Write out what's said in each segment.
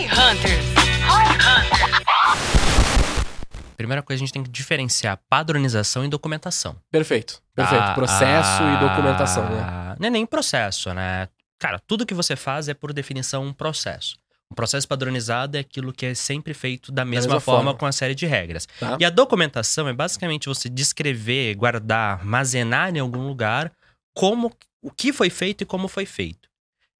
Hi Hunters. Hi Hunters. Primeira coisa, a gente tem que diferenciar padronização e documentação. Perfeito. Perfeito. Ah, processo ah, e documentação, né? Não é nem processo, né? Cara, tudo que você faz é, por definição, um processo. Um processo padronizado é aquilo que é sempre feito da mesma, mesma forma, forma. com a série de regras. Tá? E a documentação é basicamente você descrever, guardar, armazenar em algum lugar como o que foi feito e como foi feito.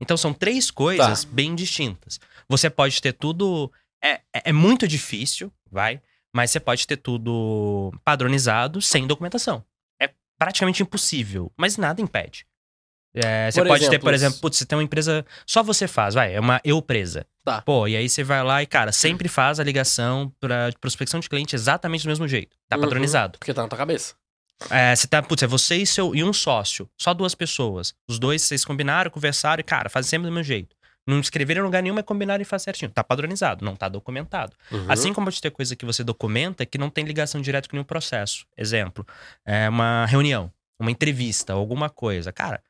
Então são três coisas bem distintas. Você pode ter tudo. É, é- é muito difícil, vai, mas você pode ter tudo padronizado sem documentação. É praticamente impossível, mas nada impede. É, você Por pode ter, por exemplo, putz, você tem uma empresa. Só você faz, vai, é uma eu presa. Tá. Pô, e aí você vai lá e, cara, sempre faz a ligação para prospecção de cliente exatamente do mesmo jeito. Tá Uhum. padronizado. Porque tá na tua cabeça. É, você tá, putz, é você e, seu, e um sócio. Só duas pessoas. Os dois, vocês combinaram, conversaram e, cara, fazem sempre do mesmo jeito. Não escreveram em lugar nenhum, mas combinaram e faz certinho. Tá padronizado, não tá documentado. Uhum. Assim como pode ter coisa que você documenta que não tem ligação direta com nenhum processo. Exemplo, é uma reunião, uma entrevista, alguma coisa. Cara,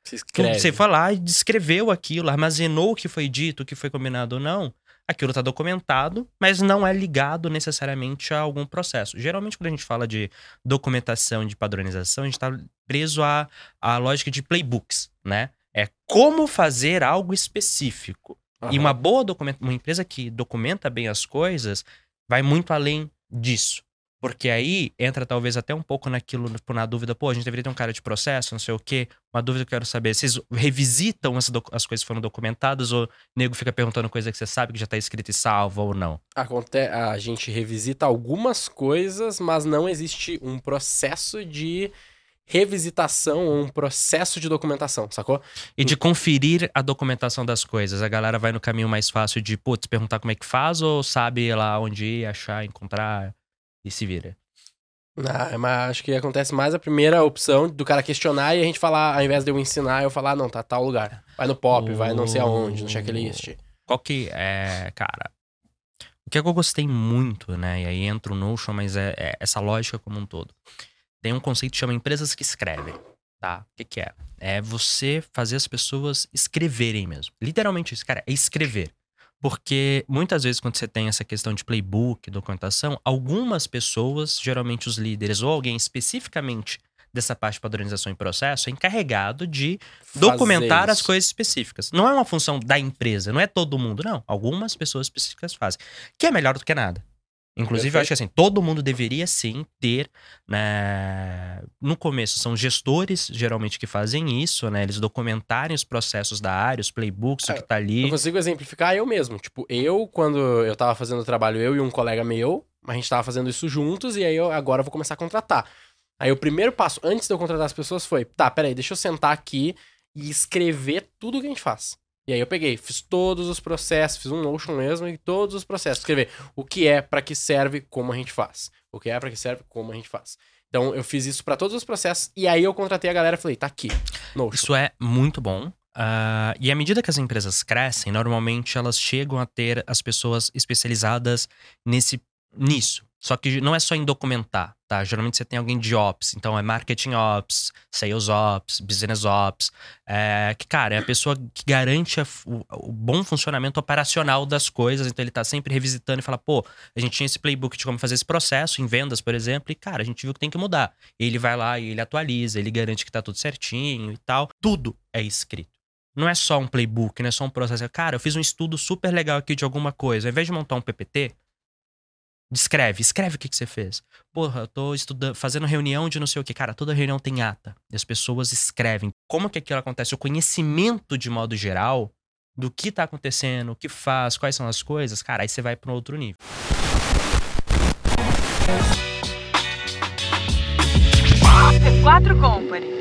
Você foi lá e descreveu aquilo, armazenou o que foi dito, o que foi combinado ou não. Aquilo tá documentado, mas não é ligado necessariamente a algum processo. Geralmente, quando a gente fala de documentação, de padronização, a gente tá preso à, à lógica de playbooks, né? É como fazer algo específico. Aham. E uma boa documenta uma empresa que documenta bem as coisas vai muito além disso. Porque aí entra talvez até um pouco naquilo, tipo, na dúvida, pô, a gente deveria ter um cara de processo, não sei o quê. Uma dúvida que eu quero saber, vocês revisitam as, coisas que foram documentadas ou o nego fica perguntando coisa que você sabe que já tá escrita e salva ou não? Aconte a gente revisita algumas coisas, mas não existe um processo de revisitação ou um processo de documentação, sacou? E de conferir a documentação das coisas. A galera vai no caminho mais fácil de, putz, perguntar como é que faz ou sabe lá onde ir, achar, encontrar e se vira. Ah, mas acho que acontece mais a primeira opção do cara questionar e a gente falar, ao invés de eu ensinar, eu falar, não, tá tal lugar. Vai no pop, vai não sei aonde, no checklist. Qual que é, cara? O que eu gostei muito, né? E aí entra o Notion, mas é, é essa lógica como um todo. Tem um conceito que chama empresas que escrevem, tá? O que, que é? É você fazer as pessoas escreverem mesmo. Literalmente isso, cara, é escrever. Porque muitas vezes, quando você tem essa questão de playbook, documentação, algumas pessoas, geralmente os líderes ou alguém especificamente dessa parte de padronização e processo, é encarregado de documentar Fazer as isso. coisas específicas. Não é uma função da empresa, não é todo mundo, não. Algumas pessoas específicas fazem. Que é melhor do que nada. Inclusive, eu acho que assim, todo mundo deveria sim ter, né? No começo, são gestores geralmente que fazem isso, né? Eles documentarem os processos da área, os playbooks, o É, que tá ali. Eu consigo exemplificar eu mesmo. Tipo, eu, quando eu tava fazendo o trabalho, eu e um colega meu, a gente tava fazendo isso juntos e aí eu agora eu vou começar a contratar. Aí o primeiro passo, antes de eu contratar as pessoas, foi: tá, peraí, deixa eu sentar aqui e escrever tudo que a gente faz. E aí eu peguei, fiz todos os processos, fiz um Notion mesmo e todos os processos. Escrever o que é, pra que serve, como a gente faz. O que é, pra que serve, como a gente faz. Então eu fiz isso pra todos os processos e aí eu contratei a galera e falei: tá aqui, Notion. Isso é muito bom. Ah, e à medida que as empresas crescem, normalmente elas chegam a ter as pessoas especializadas nesse nisso. Só que não é só em documentar, tá? Geralmente você tem alguém de ops, então é marketing ops, sales ops, business ops, é, que cara é a pessoa que garante a o, o bom funcionamento operacional das coisas. Então ele tá sempre revisitando e fala, pô, a gente tinha esse playbook de como fazer esse processo em vendas, por exemplo, e cara a gente viu que tem que mudar. Ele vai lá e ele atualiza, ele garante que tá tudo certinho e tal. Tudo é escrito. Não é só um playbook, não é só um processo. Cara, eu fiz um estudo super legal aqui de alguma coisa. Ao invés de montar um PPT, descreve, escreve o que, que você fez. Porra, eu tô estudando, fazendo reunião de não sei o que. Cara, toda reunião tem ata. E as pessoas escrevem. Como que aquilo acontece? O conhecimento de modo geral do que tá acontecendo, o que faz, quais são as coisas, cara, aí você vai para um outro nível. C4 Company.